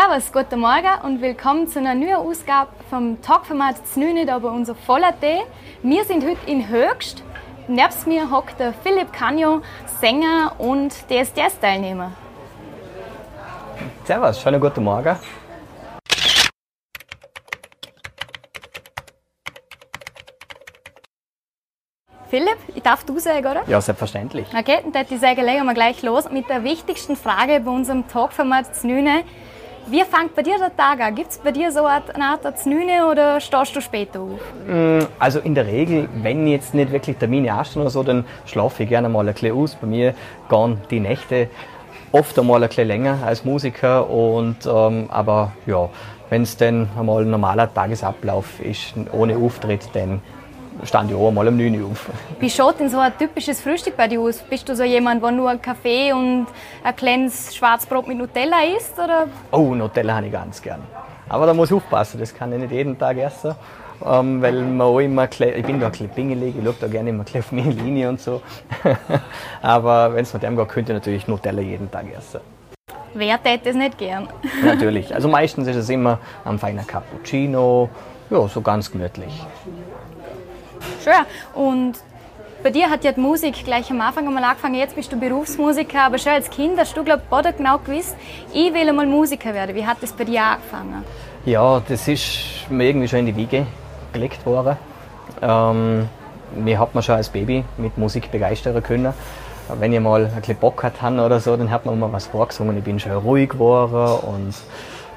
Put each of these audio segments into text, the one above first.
Servus, guten Morgen und willkommen zu einer neuen Ausgabe vom Talkformat Znüne da bei unser voller Tee. Wir sind heute in Höchst. Neben mir hockt der Philipp Canio, Sänger und DSDS-Teilnehmer. Servus, schönen guten Morgen. Philipp, ich darf du sagen, oder? Ja, selbstverständlich. Okay, dann würde ich sagen, legen wir gleich los mit der wichtigsten Frage bei unserem Talkformat Znüne. Wie fängt bei dir der Tag an? Gibt es bei dir so eine Art Znüne oder stehst du später auf? Also in der Regel, wenn jetzt nicht wirklich Termine anstehen oder so, dann schlafe ich gerne mal ein bisschen aus. Bei mir gehen die Nächte oft einmal ein bisschen länger als Musiker. Und, ähm, aber ja, wenn es dann einmal ein normaler Tagesablauf ist, ohne Auftritt, dann stand ich auch einmal um 9 Uhr auf. Wie schaut denn so ein typisches Frühstück bei dir aus? Bist du so jemand, der nur einen Kaffee und ein kleines Schwarzbrot mit Nutella isst? Oder? Oh, Nutella habe ich ganz gern. Aber da muss ich aufpassen, das kann ich nicht jeden Tag essen. Ähm, weil man auch immer, ich bin da ein bisschen pingelig, ich schaue da gerne immer auf meine Linie und so. Aber wenn es mit dem geht, könnte ich natürlich Nutella jeden Tag essen. Wer tät das nicht gern? Natürlich. Also meistens ist es immer ein feiner Cappuccino, ja, so ganz gemütlich. Schön. Und bei dir hat ja die Musik gleich am Anfang einmal angefangen. Jetzt bist du Berufsmusiker, aber schon als Kind hast du, glaube ich, genau gewusst, ich will einmal Musiker werden. Wie hat das bei dir angefangen? Ja, das ist mir irgendwie schon in die Wiege gelegt worden. Ähm, mir hat man schon als Baby mit Musik begeistern können. Wenn ich mal ein bisschen Bock hatte oder so, dann hat man immer was vorgesungen. Ich bin schon ruhig geworden und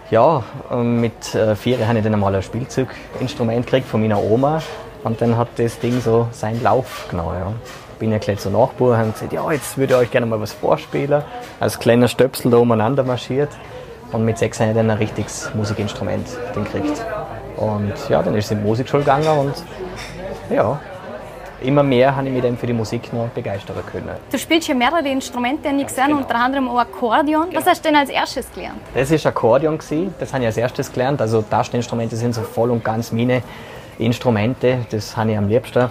ja, mit äh, vier habe ich dann einmal ein Spielzeuginstrument gekriegt von meiner Oma und dann hat das Ding so seinen Lauf genommen. Ja. Bin ja gleich zur Nachbar und gesagt, ja, jetzt würde ich euch gerne mal was vorspielen. Als kleiner Stöpsel da umeinander marschiert. Und mit sechs habe ich dann ein richtiges Musikinstrument gekriegt. Und ja, dann ist es in die Musikschule gegangen und ja, immer mehr habe ich mich dann für die Musik noch begeistern können. Du spielst ja mehrere Instrumente, die ich gesehen genau. unter anderem auch Akkordeon. Was hast du denn als erstes gelernt? Das ist Akkordeon, das habe ich als erstes gelernt. Also Tasteninstrumente sind so voll und ganz meine Instrumente, das habe ich am liebsten.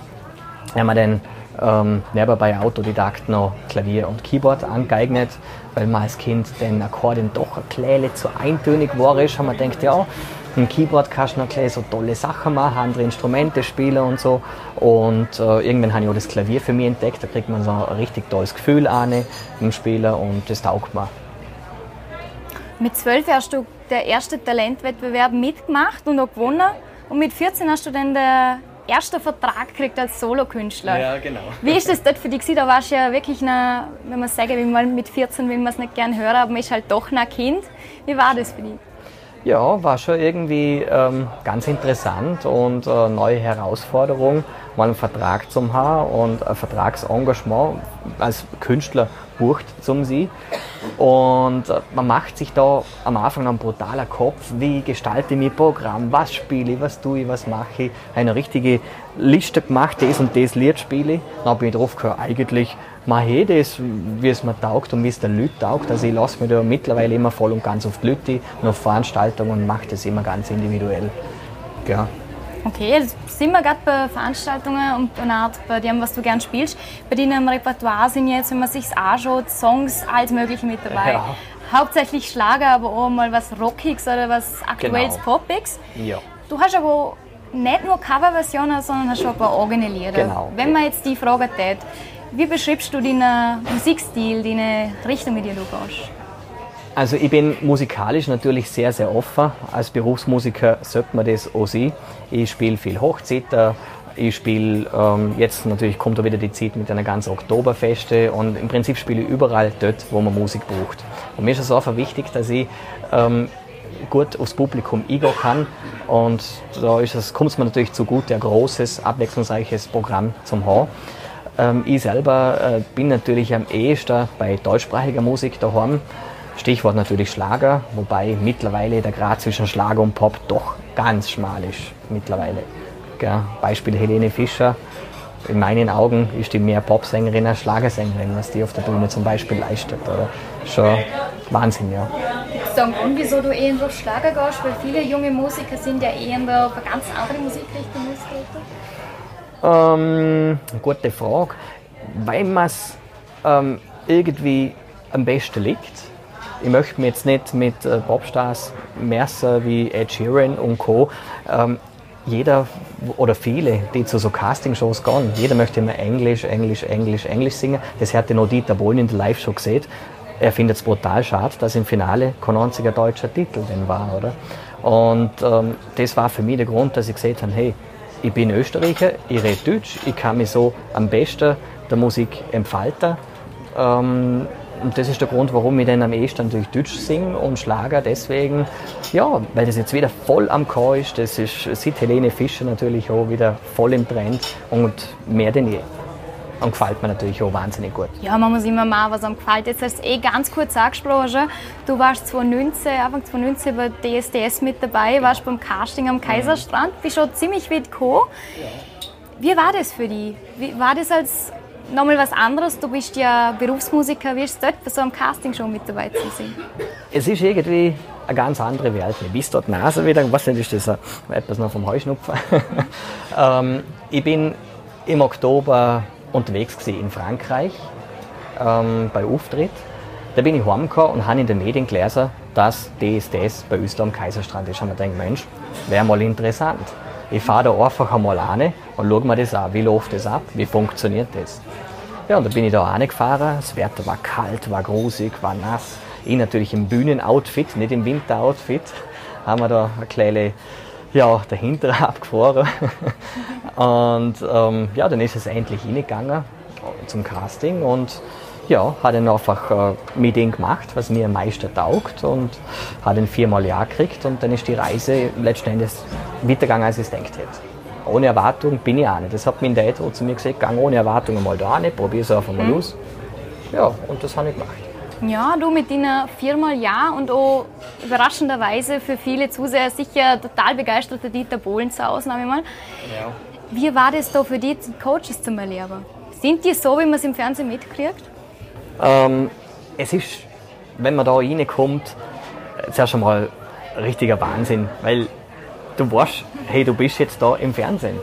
Habe mir dann ähm, nebenbei Autodidakt noch Klavier und Keyboard angeeignet, weil man als Kind den Akkordeon doch ein bisschen zu eintönig war. Ist, haben wir gedacht, ja, ein Keyboard kannst du noch ein so tolle Sachen machen, andere Instrumente spielen und so. Und äh, irgendwann habe ich auch das Klavier für mich entdeckt, da kriegt man so ein richtig tolles Gefühl an im Spielen und das taugt mir. Mit zwölf hast du der erste Talentwettbewerb mitgemacht und auch gewonnen. Und mit 14 hast du dann den ersten Vertrag gekriegt als Solokünstler. Ja, genau. Wie ist das dort für dich? Da warst du ja wirklich, eine, wenn man sagt, wie man mit 14 will man es nicht gern hören, aber man ist halt doch ein Kind. Wie war das für dich? Ja, war schon irgendwie ähm, ganz interessant und eine äh, neue Herausforderung, mal einen Vertrag zu haben und ein Vertragsengagement als Künstler bucht zum Sie. Und äh, man macht sich da am Anfang einen brutaler Kopf, wie gestalte ich mein Programm, was spiele ich, was tue ich, was mache ich. Eine richtige Liste gemacht, das und das Lied spiele. Dann bin ich drauf gekommen, eigentlich mache ich das, wie es mir taugt und wie es den Leuten taugt. Also ich lasse mich da mittlerweile immer voll und ganz auf die Leute und auf Veranstaltungen und mache das immer ganz individuell. Ja. Okay, jetzt sind wir gerade bei Veranstaltungen und bei, Art, bei dem, was du gern spielst. Bei deinem Repertoire sind jetzt, wenn man sich anschaut, Songs, alles Mögliche mit dabei. Ja. Hauptsächlich Schlager, aber auch mal was Rockiges oder was Aktuelles genau. Poppiges. Ja. Du hast aber nicht nur Coverversionen, sondern hast auch ein paar eigene Lieder. Genau. Wenn man jetzt die Frage tät, wie beschreibst du deinen Musikstil, deine Richtung, in die du gehst? Also ich bin musikalisch natürlich sehr, sehr offen. Als Berufsmusiker sollte man das auch sehen. Ich spiele viel Hochzeiter, ich spiele, ähm, jetzt natürlich kommt da wieder die Zeit mit einer ganzen Oktoberfeste und im Prinzip spiele ich überall dort, wo man Musik braucht. Und mir ist es einfach wichtig, dass ich ähm, gut aufs Publikum eingehen kann und da ist es, kommt es mir natürlich zugute, ein großes, abwechslungsreiches Programm zum haben. Ähm, ich selber äh, bin natürlich am ehesten bei deutschsprachiger Musik daheim Stichwort natürlich Schlager, wobei mittlerweile der Grad zwischen Schlager und Pop doch ganz schmal ist mittlerweile. Gell? Beispiel Helene Fischer. In meinen Augen ist die mehr Popsängerin als Schlagersängerin, was die auf der Bühne zum Beispiel leistet. Oder? Schon Wahnsinn, ja. Sagen und wieso du eher durch Schlager gehst, weil viele junge Musiker sind ja eher in eine ganz andere Musikrichtung ähm, Gute Frage. Weil man es ähm, irgendwie am besten liegt ich möchte mich jetzt nicht mit äh, Popstars messen wie Ed Sheeran und Co. Ähm, jeder oder viele, die zu so Castingshows gehen, jeder möchte immer Englisch, Englisch, Englisch, Englisch singen. Das hat noch Dieter Bohlen in der Live-Show gesehen. Er findet es brutal schade, dass im Finale kein einziger deutscher Titel denn war, oder? Und ähm, das war für mich der Grund, dass ich gesagt habe, hey, ich bin Österreicher, ich rede Deutsch, ich kann mich so am besten der Musik entfalten. Ähm, und das ist der Grund, warum ich dann am ehesten natürlich Deutsch singe und Schlager. Deswegen, ja, weil das jetzt wieder voll am Chor ist. Das ist seit Helene Fischer natürlich auch wieder voll im Trend und mehr denn je. Und gefällt mir natürlich auch wahnsinnig gut. Ja, man muss immer mal was am gefällt. Jetzt hast du eh ganz kurz angesprochen. Du warst 2019, Anfang 2019 bei DSDS mit dabei, warst beim Casting am Kaiserstrand, bist schon ziemlich weit gekommen. Wie war das für dich? Wie war das als nochmal was anderes. Du bist ja Berufsmusiker, wie ist es dort bei so einem Casting schon mit dabei zu sein? Es ist irgendwie eine ganz andere Welt. Ich bis dort Nase wieder, was nicht, ist das etwas noch vom Heuschnupfen. ähm, ich bin im Oktober unterwegs in Frankreich ähm, bei Auftritt. Da bin ich heimgekommen und habe in den Medien gelesen, dass DSDS bei uns da am Kaiserstrand ist. Und ich gedacht, Mensch, wäre mal interessant. Ich fahre da einfach einmal an und schaue mir das an. Wie läuft das ab? Wie funktioniert das? Ja, und da bin ich da angefahren. Das Wetter war kalt, war grusig, war nass. Ich natürlich im Bühnenoutfit, nicht im Winteroutfit. Haben wir da eine kleine, ja, dahinter abgefahren. und ähm, ja, dann ist es endlich hingegangen zum Casting und ja, hat dann einfach äh, mit ihm gemacht, was mir am meisten taugt und hat ihn viermal Ja gekriegt und dann ist die Reise letzten Endes weitergegangen, als ich es gedacht hätte. Ohne Erwartung bin ich auch nicht. Das hat mein Dad auch zu mir gesagt, gang ohne Erwartung mal da nicht, probier es einfach mal mhm. aus. Ja, und das habe ich gemacht. Ja, du mit deiner viermal Ja und auch überraschenderweise für viele Zuseher sicher total begeisterter Dieter Bohlen zur Ausnahme mal. Ja. Wie war das da für die Coaches zum Erleben? Sind die so, wie man es im Fernsehen mitkriegt? Ähm, es ist, wenn man da reinkommt, zuerst einmal richtiger Wahnsinn, weil du weißt, hey, du bist jetzt da im Fernsehen.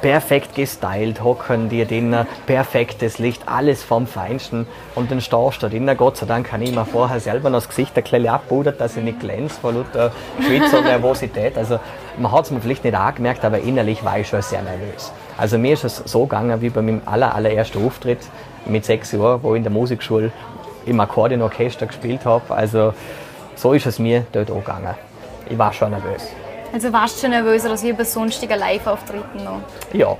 Perfekt gestylt, hocken dir drinnen, perfektes Licht, alles vom Feinsten. Und dann stehst du da drinnen, Gott sei Dank habe ich mir vorher selber noch das Gesicht ein bisschen abpudert, dass ich nicht glänze vor lauter Schweiz und Nervosität. Also man hat es mir vielleicht nicht angemerkt, aber innerlich war ich schon sehr nervös. Also mir ist es so gegangen wie bei meinem aller, allerersten Auftritt mit sechs Jahren, wo ich in der Musikschule im Akkordeonorchester gespielt habe. Also so ist es mir dort auch gegangen. Ich war schon nervös. Also warst du schon nervöser als wie bei sonstigen Live-Auftritten noch? Ja,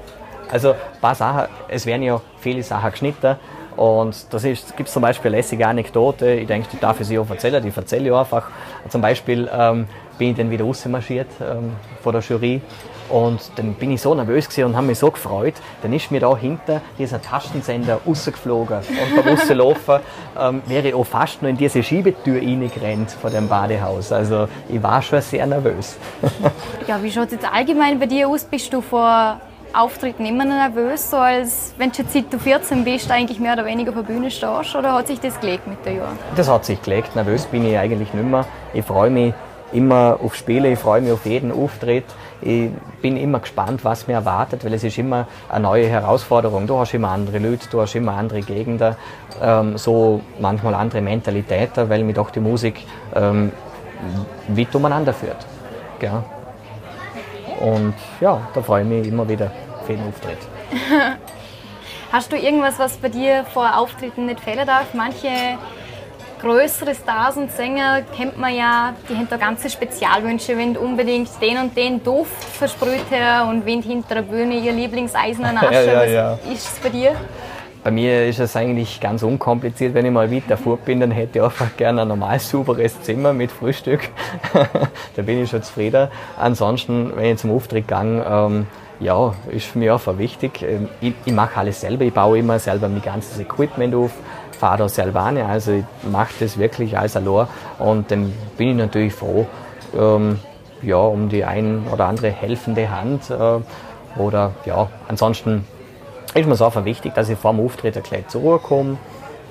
also ein paar Sachen, es werden ja viele Sachen geschnitten und das gibt es zum Beispiel eine lässige Anekdote, ich denke, die darf ich Sie auch erzählen, die erzähle ich einfach. Zum Beispiel ähm, bin ich dann wieder rausmarschiert ähm, vor der Jury und dann bin ich so nervös und habe mich so gefreut. Dann ist mir da hinter dieser Taschensender rausgeflogen. Und beim Rauslaufen ähm, wäre ich auch fast noch in diese Schiebetür reingerannt vor dem Badehaus. Also ich war schon sehr nervös. ja, wie schaut es jetzt allgemein bei dir aus? Bist du vor Auftritten immer nervös, so als wenn du seit du 14 bist, eigentlich mehr oder weniger auf der Bühne stehst? Oder hat sich das gelegt mit der Jahren? Das hat sich gelegt. Nervös bin ich eigentlich nicht mehr. Ich freue mich immer auf Spiele, ich freue mich auf jeden Auftritt. Ich bin immer gespannt, was mir erwartet, weil es ist immer eine neue Herausforderung. Du hast immer andere Leute, du hast immer andere Gegenden, ähm, so manchmal andere Mentalitäten, weil mir doch die Musik ähm, weit umeinander führt. Gell? Und ja, da freue ich mich immer wieder für den Auftritt. Hast du irgendwas, was bei dir vor Auftritten nicht fehlen darf? Manche größere Stars und Sänger kennt man ja, die haben da ganze Spezialwünsche, wenn unbedingt den und den Duft versprüht her und wenn hinter der Bühne ihr Lieblingseisen Asche. ja, ja, ja. Was ist es bei dir? Bei mir ist es eigentlich ganz unkompliziert. Wenn ich mal weiter fort bin, dann hätte ich einfach gerne ein normal sauberes Zimmer mit Frühstück. da bin ich schon zufrieden. Ansonsten, wenn ich zum Auftritt gehe, ähm, ja, ist für mich einfach wichtig. Ähm, ich, ich mache alles selber. Ich baue immer selber mein ganzes Equipment auf fahre da selber an. Also ich mache das wirklich als allein und dann bin ich natürlich froh, ähm, ja, um die ein oder andere helfende Hand. Äh, oder ja, ansonsten ist mir es einfach wichtig, dass ich vor dem Auftritt gleich zur Ruhe komme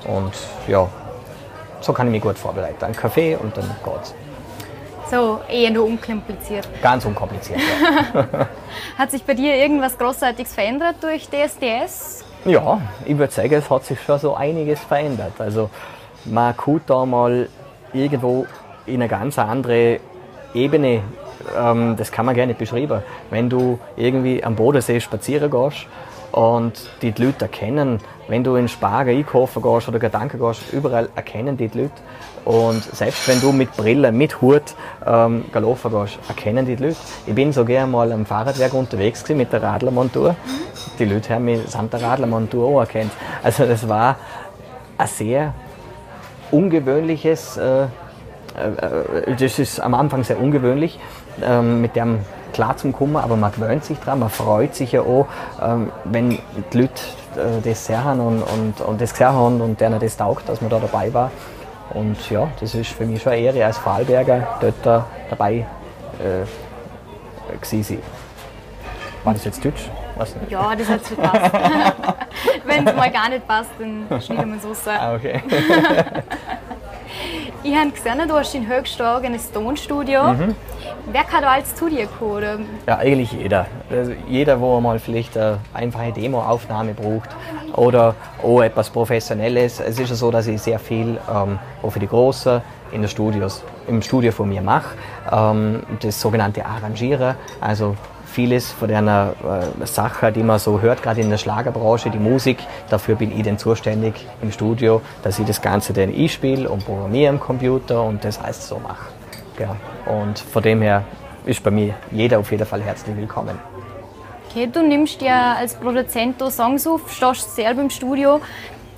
und ja, so kann ich mich gut vorbereiten. Ein Kaffee und dann geht's. So, eher nur unkompliziert. Ganz unkompliziert, ja. Hat sich bei dir irgendwas Großartiges verändert durch DSDS? Ja, ich würde sagen, es hat sich schon so einiges verändert. Also man kann da mal irgendwo in eine ganz andere Ebene. Ähm, das kann man gar nicht beschreiben. Wenn du irgendwie am Bodensee spazieren gehst und die Leute erkennen, wenn du in Spargel einkaufen gehst oder Gedanken gehst, überall erkennen die, die Leute. Und selbst wenn du mit Brille, mit Hut ähm, laufen gehst, erkennen die, die Leute. Ich bin so gerne mal am Fahrradwerk unterwegs gewesen, mit der Radlermontur. Die Leute haben mich samt der Radlermontur auch erkannt. Also das war ein sehr ungewöhnliches, äh, äh, das ist am Anfang sehr ungewöhnlich, äh, mit dem klar zum Kommen, aber man gewöhnt sich dran, man freut sich ja auch, ähm, wenn die Leute äh, das sehen und, und, und das gesehen haben und denen das taugt, dass man da dabei war. Und ja, das ist für mich schon eine Ehre als Vorarlberger, dort dabei äh, gewesen War das jetzt Deutsch? Ja, das hat schon passt. Wenn es mal gar nicht passt, dann schneiden wir es raus. Ah, okay. ich habe gesehen, du hast in Höchstag ein Tonstudio. Mhm. Wer kann da als zu dir kommen? Ja, eigentlich jeder. Also jeder, wo mal vielleicht eine einfache Demoaufnahme braucht oder auch etwas Professionelles. Es ist ja so, dass ich sehr viel ähm, auch für die Großen in den Studios, im Studio von mir mache. Ähm, das sogenannte Arrangieren, also vieles von der äh, Sache, die man so hört, gerade in der Schlagerbranche, die Musik, dafür bin ich dann zuständig im Studio, dass ich das Ganze dann einspiele und programmiere am Computer und das heißt so mache. Ja. Und von dem her ist bei mir jeder auf jeden Fall herzlich willkommen. Okay, du nimmst ja als Produzent Songs auf, stehst selber im Studio,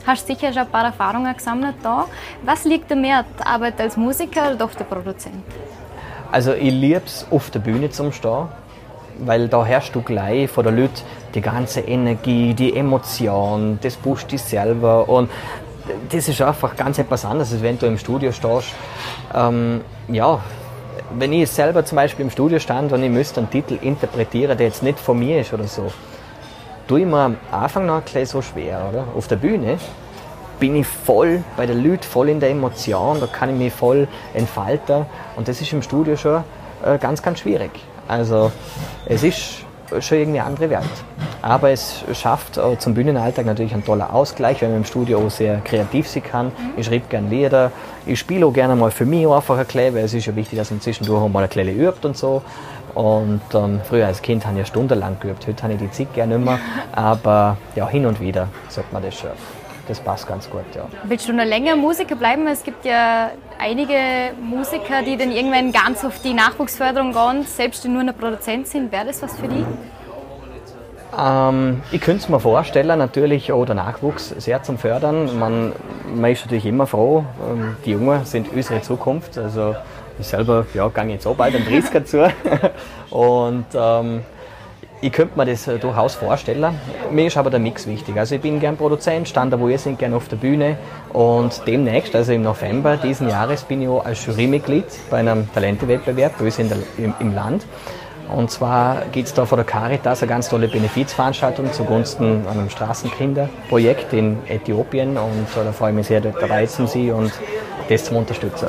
hast sicher schon ein paar Erfahrungen gesammelt da. Was liegt dir mehr, die Arbeit als Musiker oder doch der Produzent? Also ich liebe es, auf der Bühne zu stehen weil da herrscht du gleich von der Leute die ganze Energie, die Emotion, das pusht dich selber und das ist einfach ganz etwas anderes, als wenn du im Studio stehst. Ähm, ja, wenn ich selber zum Beispiel im Studio stand und ich müsste einen Titel interpretieren, der jetzt nicht von mir ist oder so, tue ich mir am Anfang noch ein so schwer, oder? Auf der Bühne bin ich voll bei den Leuten, voll in der Emotion, da kann ich mich voll entfalten und das ist im Studio schon äh, ganz, ganz schwierig. Also es ist schon irgendwie eine andere Welt. Aber es schafft zum Bühnenalltag natürlich einen tollen Ausgleich, wenn man im Studio auch sehr kreativ sein kann. Ich schreibe gerne Lieder, ich spiele auch gerne mal für mich einfach ein bisschen, weil es ist ja wichtig, dass man zwischendurch auch mal ein bisschen übt und so. Und ähm, früher als Kind habe ich ja stundenlang geübt, heute habe ich die Zeit gerne mehr, aber ja, hin und wieder sollte man das schon das passt ganz gut, ja. Willst du noch länger Musiker bleiben? Es gibt ja einige Musiker, die dann irgendwann ganz auf die Nachwuchsförderung gehen, selbst die nur ein Produzent sind. Wäre das was für die? Ähm, ich könnte es mir vorstellen, natürlich auch der Nachwuchs sehr zum Fördern. Man, man ist natürlich immer froh, ähm, die Jungen sind unsere Zukunft. Also ich selber ja, gehe jetzt auch bald den 30er zu. Und ähm, ich könnte mir das äh, durchaus vorstellen. Mir ist aber der Mix wichtig. Also ich bin gern Produzent, stand da wo ihr sind, gern auf der Bühne und demnächst, also im November diesen Jahres, bin ich auch als Jurymitglied bei einem Talentewettbewerb der, im, im Land. Und zwar geht es da von der Caritas eine ganz tolle Benefizveranstaltung zugunsten einem Straßenkinderprojekt in Äthiopien und äh, da freue ich mich sehr, dabei zu sein und das zu unterstützen.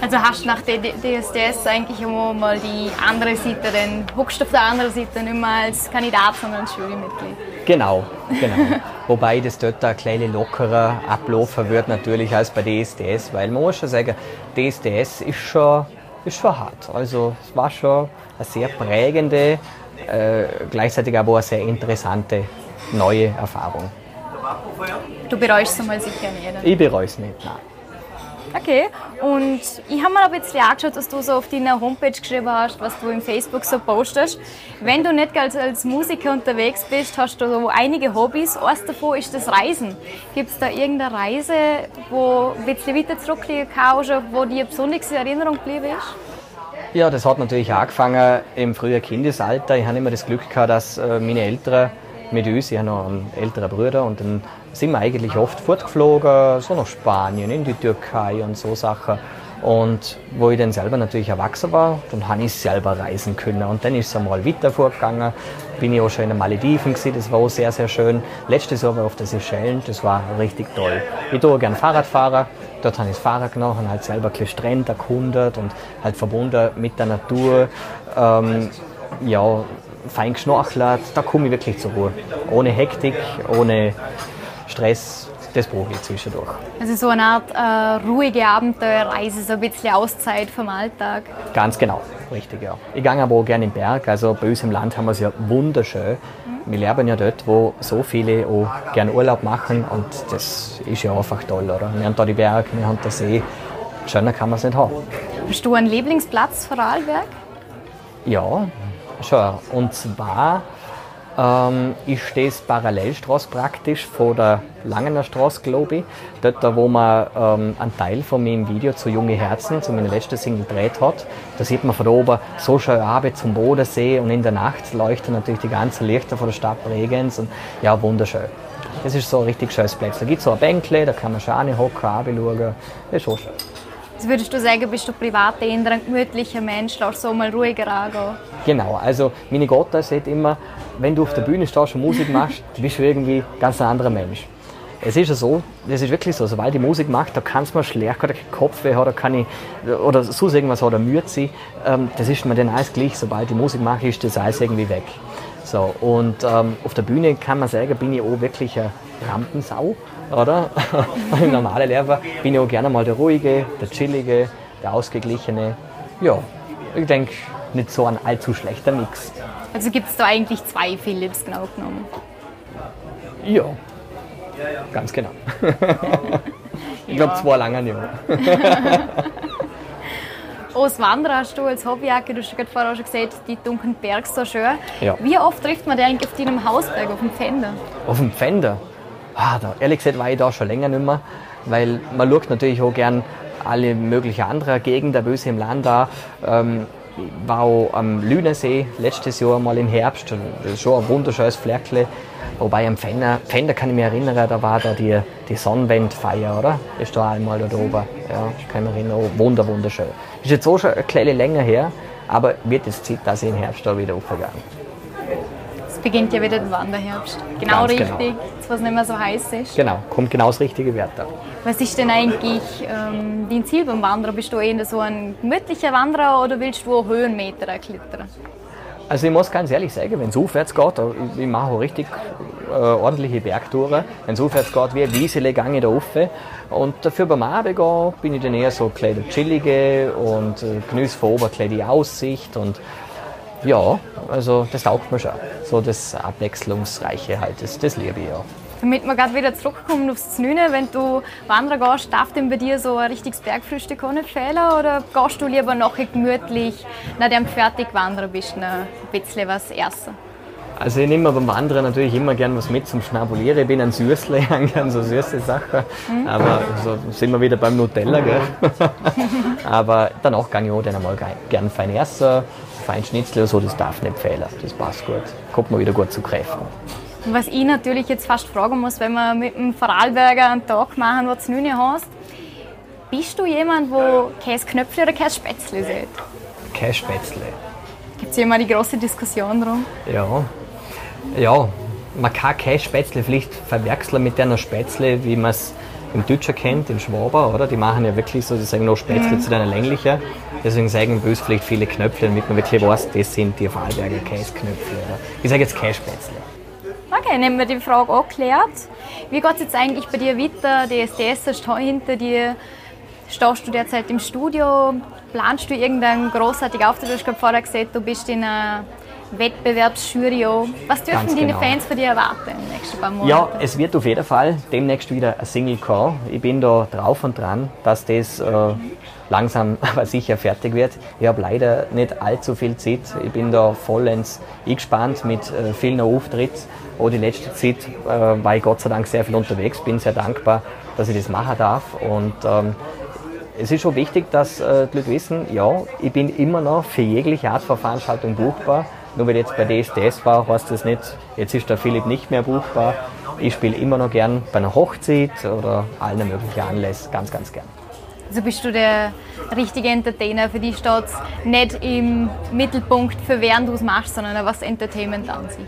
Also hast du nach der DSDS eigentlich immer mal die andere Seite, dann huckst du auf der anderen Seite nicht mehr als Kandidat, sondern als Jurymitglied. Genau, genau. Wobei das dort ein kleines lockerer ablaufen wird natürlich als bei DSDS, weil man muss schon sagen, DSDS ist schon, ist schon hart. Also es war schon eine sehr prägende, äh, gleichzeitig aber auch eine sehr interessante neue Erfahrung. Du bereust es mal sicher nicht? Oder? Ich bereue es nicht, nein. Okay, und ich habe mir ein bisschen angeschaut, was du so auf deiner Homepage geschrieben hast, was du im Facebook so postest. Wenn du nicht als, als Musiker unterwegs bist, hast du so einige Hobbys. Eines davon ist das Reisen. Gibt es da irgendeine Reise, wo ein bisschen weiter zurückliegen kann, wo dir besonders in Erinnerung geblieben ist? Ja, das hat natürlich angefangen im frühen Kindesalter. Ich habe immer das Glück gehabt, dass äh, meine Eltern mit uns, ich habe noch einen älteren Bruder und dann sind wir eigentlich oft fortgeflogen, so nach Spanien, in die Türkei und so Sachen. Und wo ich dann selber natürlich erwachsen war, dann habe ich selber reisen können. Und dann ist es einmal weiter vorgegangen. Bin ich auch schon in den Malediven gewesen, das war auch sehr, sehr schön. Letztes Jahr war ich auf der Seychellen, das war richtig toll. Ich tue gerne Fahrrad fahren. Dort habe ich das Fahrrad genommen halt selber Strände erkundet und halt verbunden mit der Natur. Ähm, ja, fein geschnorchelt, da komme ich wirklich zur Ruhe. Ohne Hektik, ohne Stress, das brauche ich zwischendurch. Also so eine Art äh, ruhige Abenteuerreise, so ein bisschen Auszeit vom Alltag. Ganz genau, richtig, ja. Ich gehe aber auch gerne im Berg, also bei uns im Land haben wir es ja wunderschön. Wir leben ja dort, wo so viele auch gerne Urlaub machen und das ist ja einfach toll, oder? Wir haben da die Berge, wir haben den See, schöner kann man es nicht haben. Hast du einen Lieblingsplatz Vorarlberg? Ja, schon. Und zwar ähm, ich stehe Parallelstraße praktisch vor der Langener Straße, glaube ich. Dort, wo man ähm, einen Teil von meinem Video zu Junge Herzen, zu meiner letzten Single gedreht hat. Da sieht man von oben so schön Abend zum Bodensee und in der Nacht leuchten natürlich die ganzen Lichter von der Stadt Bregenz. Und ja, wunderschön. Das ist so ein richtig schönes Platz. Da gibt es so ein Bänkle, da kann man schon hocken, schauen. Das ist schon schön. Also würdest du sagen, bist du privat eher ein gemütlicher Mensch, lässt so mal ruhiger angehen? Genau, also meine Gotta sagt immer, wenn du auf der Bühne stehst und Musik machst, bist du irgendwie ganz ein anderer Mensch. Es ist ja so, es ist wirklich so, sobald ich Musik mache, da kann es mir schlecht oder Kopfweh oder kann ich, oder so irgendwas oder müde sein, ähm, das ist mir dann alles gleich, sobald ich Musik mache, ist das alles irgendwie weg. So, und ähm, auf der Bühne kann man sagen, bin ich auch wirklich eine Rampensau oder? Und Im normalen Leben bin ich auch gerne mal der ruhige, der chillige, der ausgeglichene. Ja, ich denke, nicht so ein allzu schlechter Mix. Also gibt es da eigentlich zwei Philips genau genommen? Ja, ganz genau. ich glaube, zwei lange nicht Als Wanderer hast du als Hobbyjacke, du hast gerade vorher schon gesagt, die dunklen Berge so schön. Ja. Wie oft trifft man den eigentlich auf deinem Hausberg, auf dem Pfänder? Auf dem Pfänder? Ah, da, ehrlich gesagt war ich da schon länger nicht mehr, weil man schaut natürlich auch gern alle möglichen anderen Gegenden, böse im Land da. Ähm, ich war auch am Lünesee letztes Jahr mal im Herbst. Das ist schon ein wunderschönes Fleckle. Wobei am Pfänder, Pfänder kann ich mich erinnern, da war da die, die Sonnenwendfeier, oder? Ist da einmal da oben. Ja, ich kann mich erinnern. Oh, wunder, wunderschön. Ist jetzt auch schon eine kleine länger her, aber wird jetzt Zeit, dass ich im Herbst da wieder aufgegangen beginnt ja wieder der Wanderherbst. Genau Ganz genau. richtig, genau. jetzt was nicht mehr so heiß ist. Genau, kommt genau das richtige Wetter. Was ist denn eigentlich ähm, dein Ziel beim Wandern? Bist du eher so ein gemütlicher Wanderer oder willst du auch Höhenmeter klettern? Also ich muss ganz ehrlich sagen, wenn es aufwärts geht, ich mache auch richtig äh, ordentliche Bergtouren, wenn es aufwärts geht, wie ein Wiesele ich da rauf. Und dafür beim Abend gehen, bin ich dann eher so ein chillige und äh, genieße von oben die Aussicht und ja, also das taugt mir schon. So das Abwechslungsreiche halt, das, das liebe ich ja. Damit wir gerade wieder zurückkommen aufs Znüne, wenn du wandern gehst, darf denn bei dir so ein richtiges Bergfrühstück auch nicht fehlen oder gehst du lieber nachher gemütlich, nachdem du fertig wandern bist, noch ein bisschen was essen? Also ich nehme beim Wandern natürlich immer gern was mit zum Schnabulieren. Ich bin ein Süßle, ich gern so süße Sachen. Mhm. Aber so sind wir wieder beim Nutella, gell? Aber danach kann ich auch dann einmal gern fein essen. Feinschnitzel oder so, das darf nicht fehlen. Das passt gut. Kommt man wieder gut zu Kräften. Was ich natürlich jetzt fast fragen muss, wenn wir mit dem Vorarlberger einen Tag machen, wo du nicht hast, bist du jemand, der Käseknöpfle oder Kässpätzle sieht? Kässpätzle. Gibt es immer die große Diskussion darum? Ja. Ja, man kann Kässpätzle vielleicht verwechseln mit einer Spätzle, wie man es im Deutschen kennt, in Schwaber, oder? Die machen ja wirklich so, die sagen noch Spätzle mhm. zu deiner länglichen. Deswegen sagen bös vielleicht viele Knöpfe, damit man wirklich weiß, das sind die Vorarlberger Käsknöpfe. Oder? Ich sage jetzt Kässpätzle. Okay, nehmen wir die Frage auch geklärt. Wie geht es jetzt eigentlich bei dir weiter? Die SDS ist hinter dir. Stehst du derzeit im Studio? Planst du irgendeinen großartigen Auftritt? Du hast vorher gesagt, du bist in einer Wettbewerbsjury Was dürfen Ganz deine genau. Fans von dir erwarten in den nächsten paar Monaten? Ja, es wird auf jeden Fall demnächst wieder ein Single kommen. Ich bin da drauf und dran, dass das äh, langsam aber sicher fertig wird. Ich habe leider nicht allzu viel Zeit. Ich bin da vollends eingespannt mit äh, vielen Auftritten. Auch die letzte Zeit äh, war ich Gott sei Dank sehr viel unterwegs. Bin sehr dankbar, dass ich das machen darf. Und ähm, es ist schon wichtig, dass äh, die Leute wissen, ja, ich bin immer noch für jegliche Art von Veranstaltung buchbar. Nur weil jetzt bei DSDS war, heißt das nicht, jetzt ist der Philipp nicht mehr buchbar. Ich spiele immer noch gern bei einer Hochzeit oder allen möglichen Anlässen, ganz, ganz gern. Also bist du der richtige Entertainer, für dich steht nicht im Mittelpunkt, für wen du es machst, sondern was Entertainment an sich.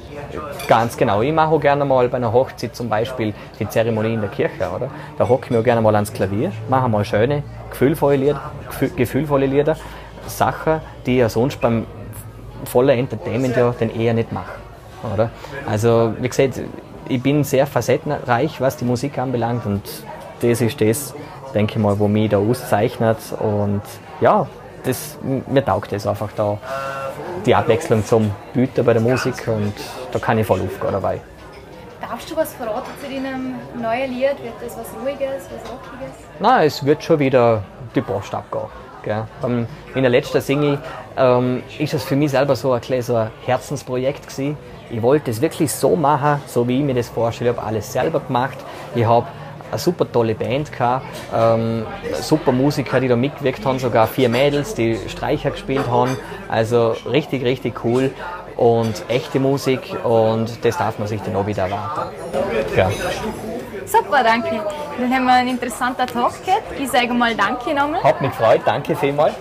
Ganz genau. Ich mache auch gerne mal bei einer Hochzeit zum Beispiel die Zeremonie in der Kirche. Oder? Da hocke ich mir auch gerne mal ans Klavier, mache mal schöne, gefühlvolle Lieder, gefühlvolle Lieder Sachen, die ich sonst beim voller Entertainment ja dann eher nicht mache. Oder? Also, wie gesagt, ich bin sehr facettenreich, was die Musik anbelangt und das ist das, denke ich mal, wo mich da auszeichnet und ja, das, mir taugt das einfach da, die Abwechslung zum Bieten bei der Musik und da kann ich voll aufgehen dabei. Darfst du was verraten zu deinem neuen Lied? Wird das was Ruhiges, was Rockiges? Nein, es wird schon wieder die Post abgehen. Gell. In der letzten Single ähm, ist es für mich selber so ein, so ein Herzensprojekt gewesen. Ich wollte es wirklich so machen, so wie ich mir das vorstelle. Ich habe alles selber gemacht. Ich habe eine super tolle Band gehabt, ähm, super Musiker, die da mitgewirkt haben, sogar vier Mädels, die Streicher gespielt haben. Also richtig, richtig cool und echte Musik und das darf man sich dann auch wieder erwarten. Ja. Super, danke. Dann haben wir einen interessanten Talk gehabt. Ich sage mal Danke nochmal. Hat mich gefreut, danke vielmals.